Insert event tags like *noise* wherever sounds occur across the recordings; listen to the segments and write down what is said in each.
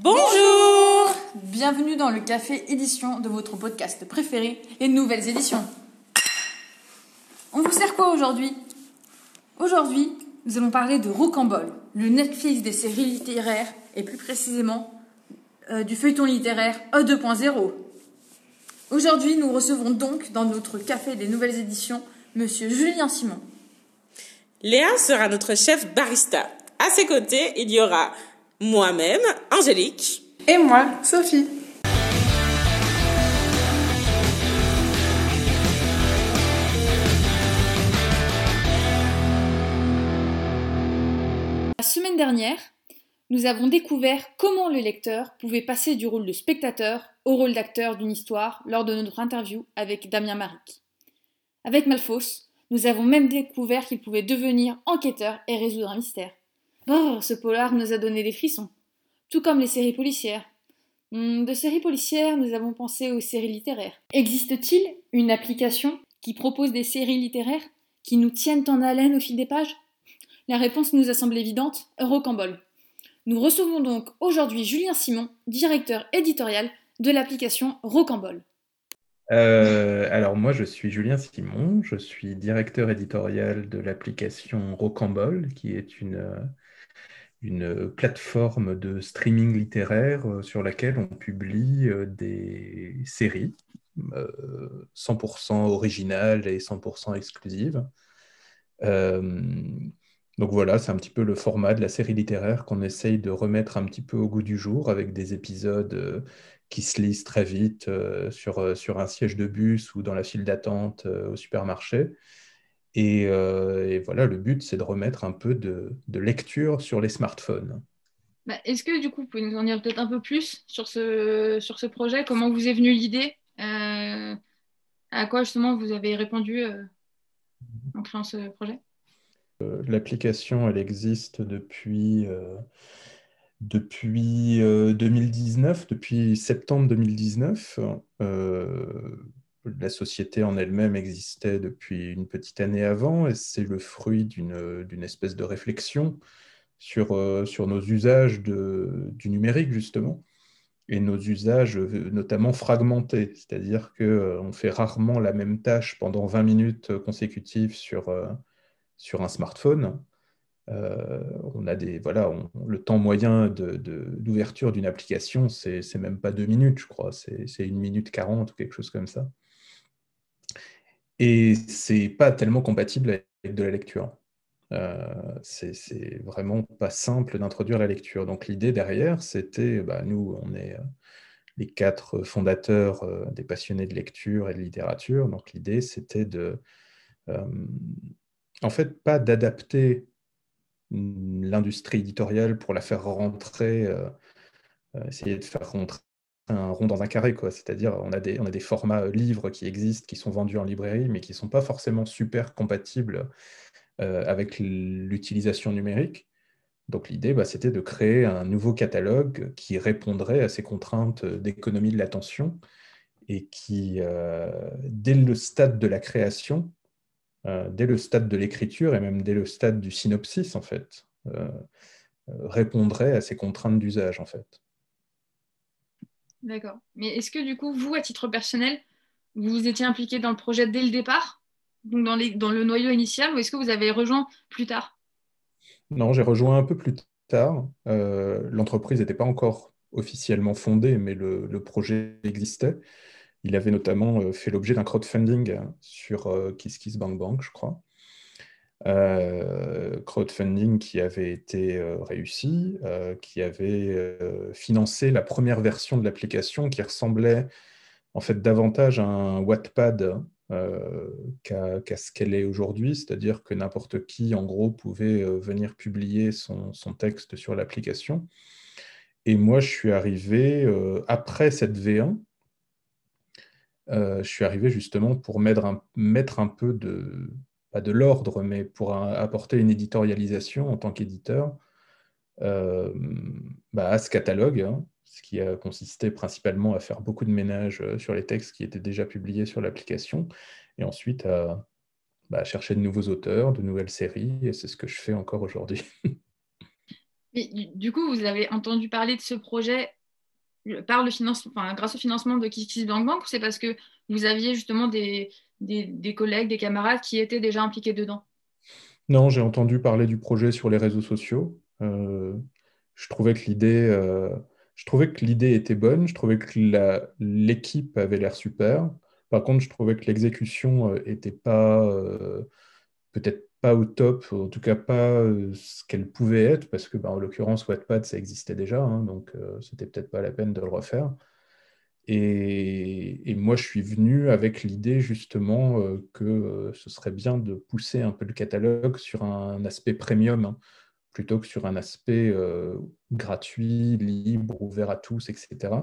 Bonjour Bienvenue dans le café édition de votre podcast préféré, les nouvelles éditions. On vous sert quoi aujourd'hui? Aujourd'hui, nous allons parler de Rocambole, le Netflix des séries littéraires et plus précisément euh, du feuilleton littéraire E2.0. Aujourd'hui, nous recevons donc dans notre café des nouvelles éditions Monsieur Julien Simon. Léa sera notre chef barista. À ses côtés, il y aura moi-même, Angélique. Et moi, Sophie. La semaine dernière, nous avons découvert comment le lecteur pouvait passer du rôle de spectateur au rôle d'acteur d'une histoire lors de notre interview avec Damien Maric. Avec Malfos, nous avons même découvert qu'il pouvait devenir enquêteur et résoudre un mystère. Ce polar nous a donné des frissons, tout comme les séries policières. Hmm, de séries policières, nous avons pensé aux séries littéraires. Existe-t-il une application qui propose des séries littéraires qui nous tiennent en haleine au fil des pages? La réponse nous a semblé évidente, Eurocambol. Nous recevons donc aujourd'hui Julien Simon, directeur éditorial de l'application Rocambole. Euh, alors moi, je suis Julien Simon, je suis directeur éditorial de l'application Rocambole, qui est une, euh, une plateforme de streaming littéraire euh, sur laquelle on publie des séries 100% originales et 100% exclusives. Donc voilà, c'est un petit peu le format de la série littéraire qu'on essaye de remettre un petit peu au goût du jour avec des épisodes euh, qui se lisent très vite euh, sur, euh, sur un siège de bus ou dans la file d'attente au supermarché. Et, voilà, le but, c'est de remettre un peu de, lecture sur les smartphones. Bah, est-ce que du coup, vous pouvez nous en dire peut-être un peu plus sur ce, sur ce projet? Comment vous est venue l'idée? À quoi justement vous avez répondu en créant ce projet? Euh, l'application, elle existe depuis, euh, depuis 2019, euh, depuis septembre 2019. La société en elle-même existait depuis une petite année avant et c'est le fruit d'une espèce de réflexion sur, sur nos usages du numérique, justement, et nos usages notamment fragmentés, c'est-à-dire qu'on fait rarement la même tâche pendant 20 minutes consécutives sur sur un smartphone. Euh, on a des, voilà, le temps moyen d'ouverture d'une application, c'est même pas deux minutes, je crois, c'est une minute quarante ou quelque chose comme ça. Et c'est pas tellement compatible avec de la lecture. Euh, c'est vraiment pas simple d'introduire la lecture. Donc l'idée derrière, c'était, bah, nous, on est euh, les quatre fondateurs des passionnés de lecture et de littérature. Donc l'idée, c'était de en fait, pas d'adapter l'industrie éditoriale pour la faire rentrer, euh, euh, essayer de faire rentrer un rond dans un carré. C'est-à-dire, on, a des, on a des formats euh, livres qui existent, qui sont vendus en librairie, mais qui ne sont pas forcément super compatibles avec l'utilisation numérique. Donc l'idée, bah, c'était de créer un nouveau catalogue qui répondrait à ces contraintes d'économie de l'attention et qui, dès le stade de la création, euh, dès le stade de l'écriture et même dès le stade du synopsis, en fait, euh, euh, répondrait à ces contraintes d'usage, en fait. D'accord. Mais est-ce que du coup, vous, à titre personnel, vous étiez impliqué dans le projet dès le départ, donc dans, le noyau initial, ou est-ce que vous avez rejoint plus tard? Non, j'ai rejoint un peu plus tard. L'entreprise n'était pas encore officiellement fondée, mais le, projet existait. Il avait notamment euh, fait l'objet d'un crowdfunding sur euh, KissKissBankBank, je crois. Euh, crowdfunding qui avait été réussi, qui avait financé la première version de l'application qui ressemblait en fait davantage à un Wattpad qu'à ce qu'elle est aujourd'hui, c'est-à-dire que n'importe qui, en gros, pouvait venir publier son, son texte sur l'application. Et moi, je suis arrivé après cette V1, euh, je suis arrivé justement pour mettre un, mettre un peu de, pas de l'ordre, mais pour apporter une éditorialisation en tant qu'éditeur euh, bah, à ce catalogue, hein, ce qui a consisté principalement à faire beaucoup de ménage euh, sur les textes qui étaient déjà publiés sur l'application, et ensuite à bah, chercher de nouveaux auteurs, de nouvelles séries, et c'est ce que je fais encore aujourd'hui. *laughs* du coup, vous avez entendu parler de ce projet par le financement, enfin, grâce au financement de KissKissBankBank ou c'est parce que vous aviez justement des, des, collègues, des camarades qui étaient déjà impliqués dedans Non, j'ai entendu parler du projet sur les réseaux sociaux. Euh, je trouvais que l'idée, euh, je trouvais que l'idée était bonne. Je trouvais que l'équipe avait l'air super. Par contre, je trouvais que l'exécution n'était euh, pas peut-être pas au top, en tout cas pas ce qu'elle pouvait être, parce que bah, en l'occurrence, Wattpad, ça existait déjà, hein, donc c'était peut-être pas la peine de le refaire. Et, moi, je suis venu avec l'idée justement euh, que euh, ce serait bien de pousser un peu le catalogue sur un aspect premium hein, plutôt que sur un aspect euh, gratuit, libre, ouvert à tous, etc.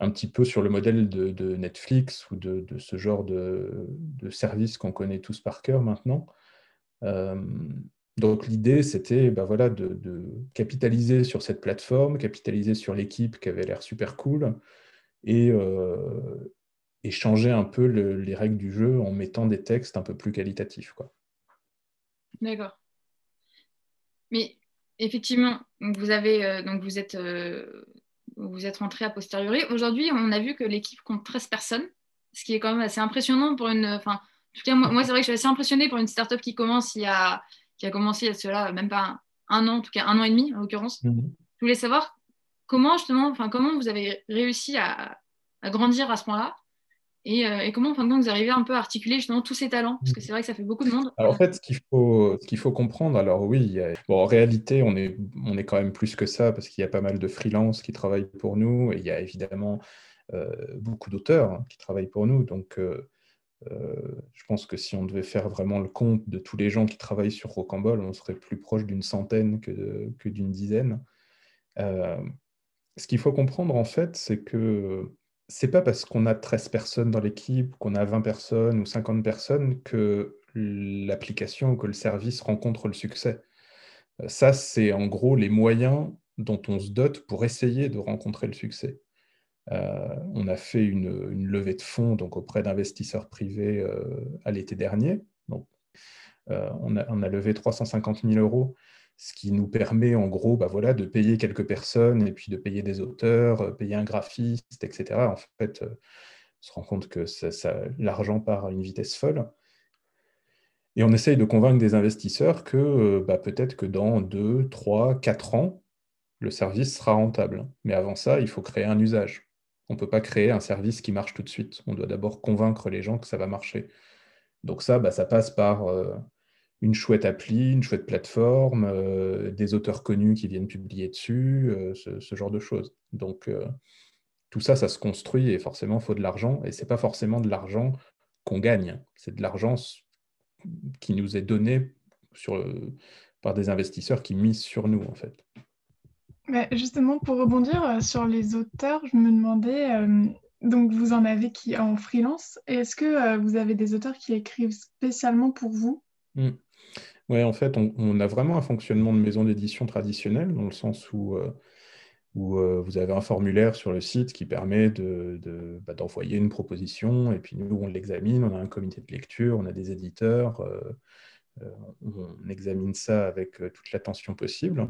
Un petit peu sur le modèle de, Netflix ou de, ce genre de, service qu'on connaît tous par cœur maintenant. donc l'idée, c'était bah, voilà, de, capitaliser sur cette plateforme, capitaliser sur l'équipe qui avait l'air super cool, et, euh, et changer un peu les règles du jeu en mettant des textes un peu plus qualitatifs. D'accord. Mais effectivement, vous avez euh, donc vous êtes euh, vous êtes rentré a posteriori. Aujourd'hui, on a vu que l'équipe compte 13 personnes, ce qui est quand même assez impressionnant pour une. Enfin, en tout cas, moi, c'est vrai que je suis assez impressionnée pour une startup qui commence il y a qui a commencé il y a cela même pas un, an, en tout cas un an et demi en l'occurrence. Mhm. Je voulais savoir comment justement, enfin, comment vous avez réussi à, grandir à ce point-là et, euh, comment, vous arrivez un peu à articuler justement tous ces talents? Parce que c'est vrai que ça fait beaucoup de monde. Alors, en fait, ce qu'il faut, comprendre, alors oui, bon, en réalité, on est, on est quand même plus que ça parce qu'il y a pas mal de freelances qui travaillent pour nous et il y a évidemment euh, beaucoup d'auteurs hein, qui travaillent pour nous. Donc, euh, je pense que si on devait faire vraiment le compte de tous les gens qui travaillent sur Rocambole, on serait plus proche d'une centaine que d'une dizaine ce qu'il faut comprendre, en fait, c'est que c'est pas parce qu'on a 13 personnes dans l'équipe, qu'on a 20 personnes ou 50 personnes que l'application ou que le service rencontre le succès. Ça, c'est en gros les moyens dont on se dote pour essayer de rencontrer le succès. Euh, on a fait une, levée de fonds donc, auprès d'investisseurs privés euh, à l'été dernier. Donc, euh, on, a, on, a, levé 350 000 euros ce qui nous permet en gros bah de payer quelques personnes et puis de payer des auteurs, euh, payer un graphiste, etc. En fait, euh, on se rend compte que ça, l'argent part à une vitesse folle. Et on essaye de convaincre des investisseurs que euh, bah, peut-être que dans 2, 3, 4 ans, le service sera rentable. Mais avant ça, il faut créer un usage. On ne peut pas créer un service qui marche tout de suite. On doit d'abord convaincre les gens que ça va marcher. Donc ça, bah, ça passe par une chouette appli, une chouette plateforme, euh, des auteurs connus qui viennent publier dessus, euh, ce, genre de choses. Donc, euh, tout ça, ça se construit et forcément, il faut de l'argent. Et ce n'est pas forcément de l'argent qu'on gagne, c'est de l'argent qui nous est donné sur, par des investisseurs qui misent sur nous, en fait. justement, pour rebondir sur les auteurs, je me demandais, donc vous en avez qui en freelance, est-ce que vous avez des auteurs qui écrivent spécialement pour vous? Mmh. Oui, en fait, on, a vraiment un fonctionnement de maison d'édition traditionnelle, dans le sens où, euh, euh, vous avez un formulaire sur le site qui permet bah, d'envoyer de, une proposition, et puis nous, on l'examine, on a un comité de lecture, on a des éditeurs, euh, on examine ça avec toute l'attention possible.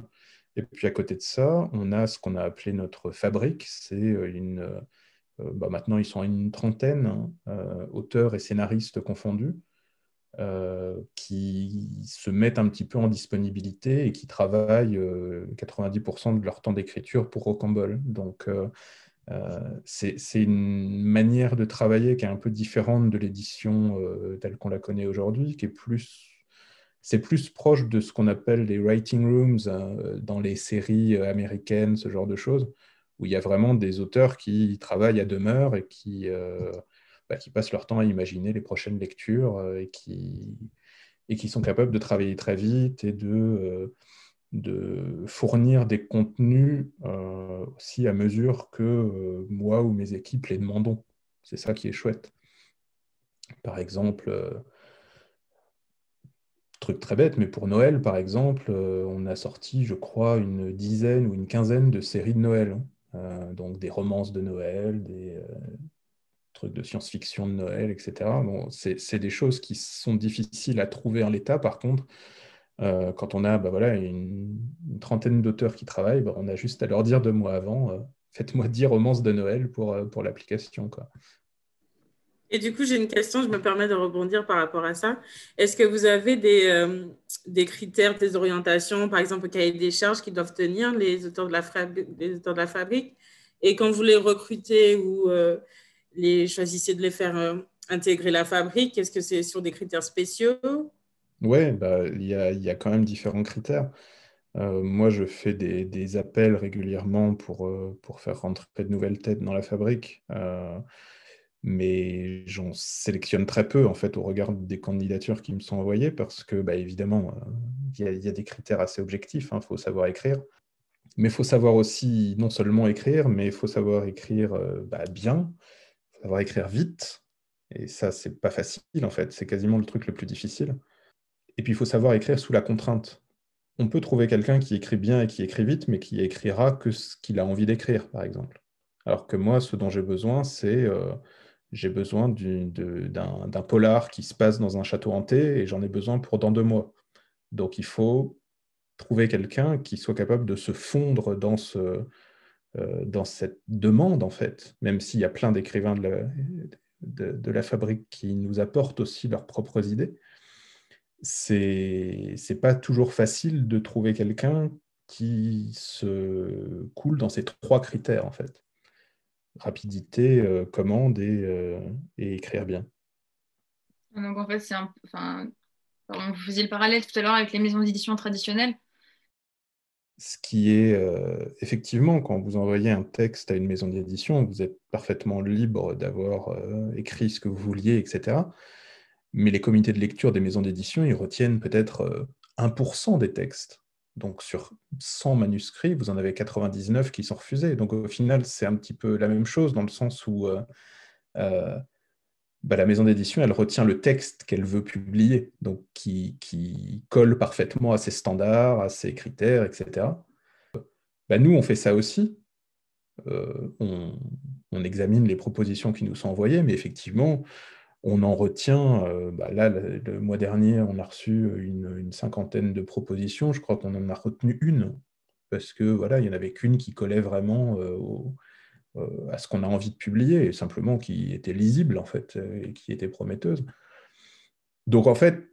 Et puis à côté de ça, on a ce qu'on a appelé notre fabrique, c'est une... Bah, maintenant, ils sont une trentaine, hein, auteurs et scénaristes confondus, qui se mettent un petit peu en disponibilité et qui travaillent 90% euh, de leur temps d'écriture pour Rocambole. Donc, euh, c'est une manière de travailler qui est un peu différente de l'édition telle qu'on la connaît aujourd'hui, qui est plus c'est plus proche de ce qu'on appelle les writing rooms dans les séries américaines, ce genre de choses, où il y a vraiment des auteurs qui travaillent à demeure et qui, bah, qui passent leur temps à imaginer les prochaines lectures euh, et, qui, sont capables de travailler très vite et de, euh, fournir des contenus euh, aussi à mesure que moi ou mes équipes les demandons. C'est ça qui est chouette. Par exemple, truc très bête, mais pour Noël, par exemple, on a sorti, je crois, une dizaine ou une quinzaine de séries de Noël. Hein. donc des romances de Noël, des, de science-fiction de Noël, etc. Bon, c'est des choses qui sont difficiles à trouver en l'état. Par contre, Euh, quand on a bah, voilà, une, trentaine d'auteurs qui travaillent, bah, on a juste à leur dire deux mois avant, euh, faites-moi 10 romances de Noël pour, euh, pour l'application. Et du coup, j'ai une question, je me permets de rebondir par rapport à ça. Est-ce que vous avez des, des critères, des orientations, par exemple, au cahier des charges qui doivent tenir les auteurs de la, auteurs de la fabrique? Et quand vous les recrutez ou les choisissez de les faire intégrer la fabrique, est-ce que c'est sur des critères spéciaux? Oui, bah, il y a, y a quand même différents critères. Euh, moi, je fais des, appels régulièrement pour, euh, pour faire rentrer de nouvelles têtes dans la fabrique, euh, mais j'en sélectionne très peu en fait au regard des candidatures qui me sont envoyées parce que, bah, évidemment, il y, a des critères assez objectifs. Il hein, faut savoir écrire, mais il faut savoir aussi non seulement écrire, mais il faut savoir écrire bah, bien, savoir écrire vite, et ça, c'est pas facile en fait. C'est quasiment le truc le plus difficile. Et puis, il faut savoir écrire sous la contrainte. On peut trouver quelqu'un qui écrit bien et qui écrit vite, mais qui écrira que ce qu'il a envie d'écrire, par exemple. Alors que moi, ce dont j'ai besoin, c'est euh, j'ai besoin d'un polar qui se passe dans un château hanté et j'en ai besoin pour dans deux mois. Donc, il faut trouver quelqu'un qui soit capable de se fondre dans, ce, dans cette demande, en fait, même s'il y a plein d'écrivains de la, fabrique qui nous apportent aussi leurs propres idées c'est pas toujours facile de trouver quelqu'un qui se coule dans ces trois critères en fait rapidité, euh, commande euh, et, écrire bien. Donc en fait, c'est enfin, vous faisiez le parallèle tout à l'heure avec les maisons d'édition traditionnelles. Ce qui est euh, effectivement, quand vous envoyez un texte à une maison d'édition, vous êtes parfaitement libre d'avoir écrit ce que vous vouliez, etc mais les comités de lecture des maisons d'édition, ils retiennent peut-être 1% euh, des textes. Donc sur 100 manuscrits, vous en avez 99 qui sont refusés. Donc au final, c'est un petit peu la même chose dans le sens où euh, euh, bah, la maison d'édition, elle retient le texte qu'elle veut publier, donc qui, colle parfaitement à ses standards, à ses critères, etc. Bah, nous, on fait ça aussi. on, on, examine les propositions qui nous sont envoyées, mais effectivement, on en retient, euh, bah là, le, mois dernier, on a reçu une, cinquantaine de propositions. Je crois qu'on en a retenu une, parce que voilà, il n'y en avait qu'une qui collait vraiment euh, euh, à ce qu'on a envie de publier, et simplement qui était lisible, en fait, et qui était prometteuse. Donc, en fait,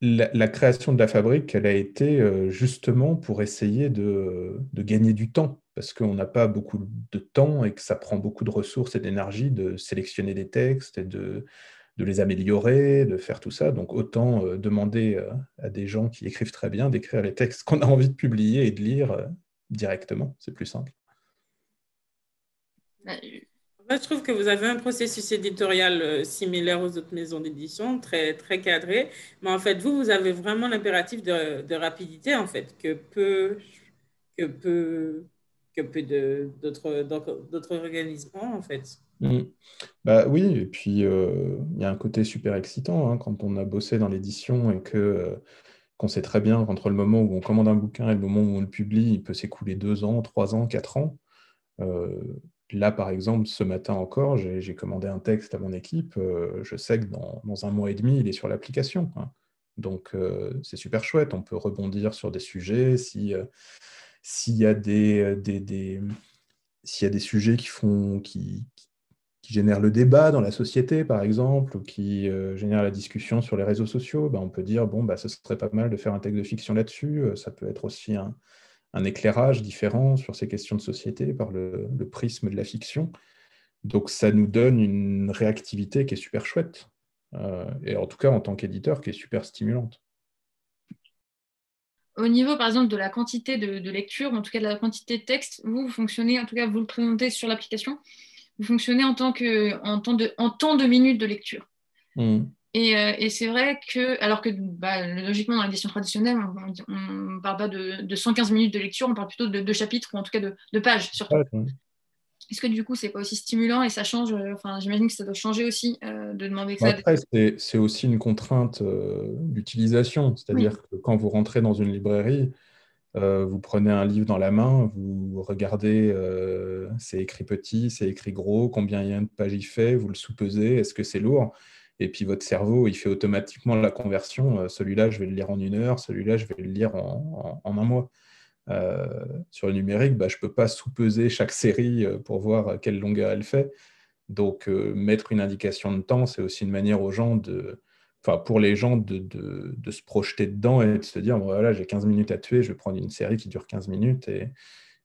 la, création de la fabrique, elle a été justement pour essayer de, gagner du temps, parce qu'on n'a pas beaucoup de temps et que ça prend beaucoup de ressources et d'énergie de sélectionner des textes et de, les améliorer, de faire tout ça. Donc autant euh, demander euh, à des gens qui écrivent très bien d'écrire les textes qu'on a envie de publier et de lire euh, directement. C'est plus simple. Je trouve que vous avez un processus éditorial similaire aux autres maisons d'édition, très, très cadré. Mais en fait, vous, vous avez vraiment l'impératif de, rapidité, en fait, que peu, que peu, que peu d'autres organismes en fait. Mm. Bah oui, et puis euh, il y a un côté super excitant hein, quand on a bossé dans l'édition et que euh, qu'on sait très bien qu'entre le moment où on commande un bouquin et le moment où on le publie, il peut s'écouler deux ans, trois ans, quatre ans. Euh, là, par exemple, ce matin encore, j'ai commandé un texte à mon équipe. je sais que dans, un mois et demi, il est sur l'application. Hein. Donc c'est super chouette. On peut rebondir sur des sujets si s'il y y a des sujets qui font qui, génèrent le débat dans la société, par exemple, ou qui euh, génèrent la discussion sur les réseaux sociaux, ben, on peut dire, bon, bah, ce serait pas mal de faire un texte de fiction là-dessus. Euh, ça peut être aussi un, éclairage différent sur ces questions de société par le, prisme de la fiction. Donc ça nous donne une réactivité qui est super chouette. Euh, et en tout cas, en tant qu'éditeur, qui est super stimulante. Au niveau, par exemple, de la quantité de, de lecture, en tout cas de la quantité de texte, vous, vous fonctionnez, en tout cas, vous le présentez sur l'application vous fonctionnez en, tant que, en, temps, de, en temps de minutes de lecture. Mm. Et, euh, et c'est vrai que, alors que bah, logiquement dans l'édition traditionnelle, on ne parle pas de, de, 115 minutes de lecture, on parle plutôt de, de chapitres ou en tout cas de, de pages surtout. Est-ce que du coup, c'est pas aussi stimulant et ça change euh, Enfin, j'imagine que ça doit changer aussi euh, de demander ça. Après, c'est aussi une contrainte d'utilisation. C'est-à-dire que quand vous rentrez dans une librairie, euh, vous prenez un livre dans la main, vous regardez, c'est écrit petit, c'est écrit gros, combien il y a de pages il fait, vous le sous-pesez, est-ce que c'est lourd? Et puis votre cerveau, il fait automatiquement la conversion. celui-là, je vais le lire en une heure, celui-là, je vais le lire en, un mois. sur le numérique, bah, je ne peux pas sous-peser chaque série pour voir quelle longueur elle fait. Donc, mettre une indication de temps, c'est aussi une manière aux gens de, enfin, pour les gens de, de, se projeter dedans et de se dire, voilà, j'ai 15 minutes à tuer, je vais prendre une série qui dure 15 minutes et,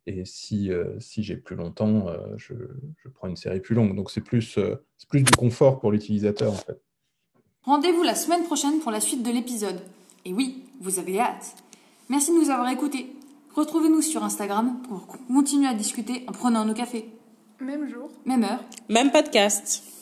et si, euh, si j'ai plus longtemps, euh, je, je, prends une série plus longue. Donc c'est plus, euh, plus du confort pour l'utilisateur en fait. Rendez-vous la semaine prochaine pour la suite de l'épisode. Et oui, vous avez hâte. Merci de nous avoir écoutés. Retrouvez-nous sur Instagram pour continuer à discuter en prenant nos cafés. Même jour. Même heure. Même podcast.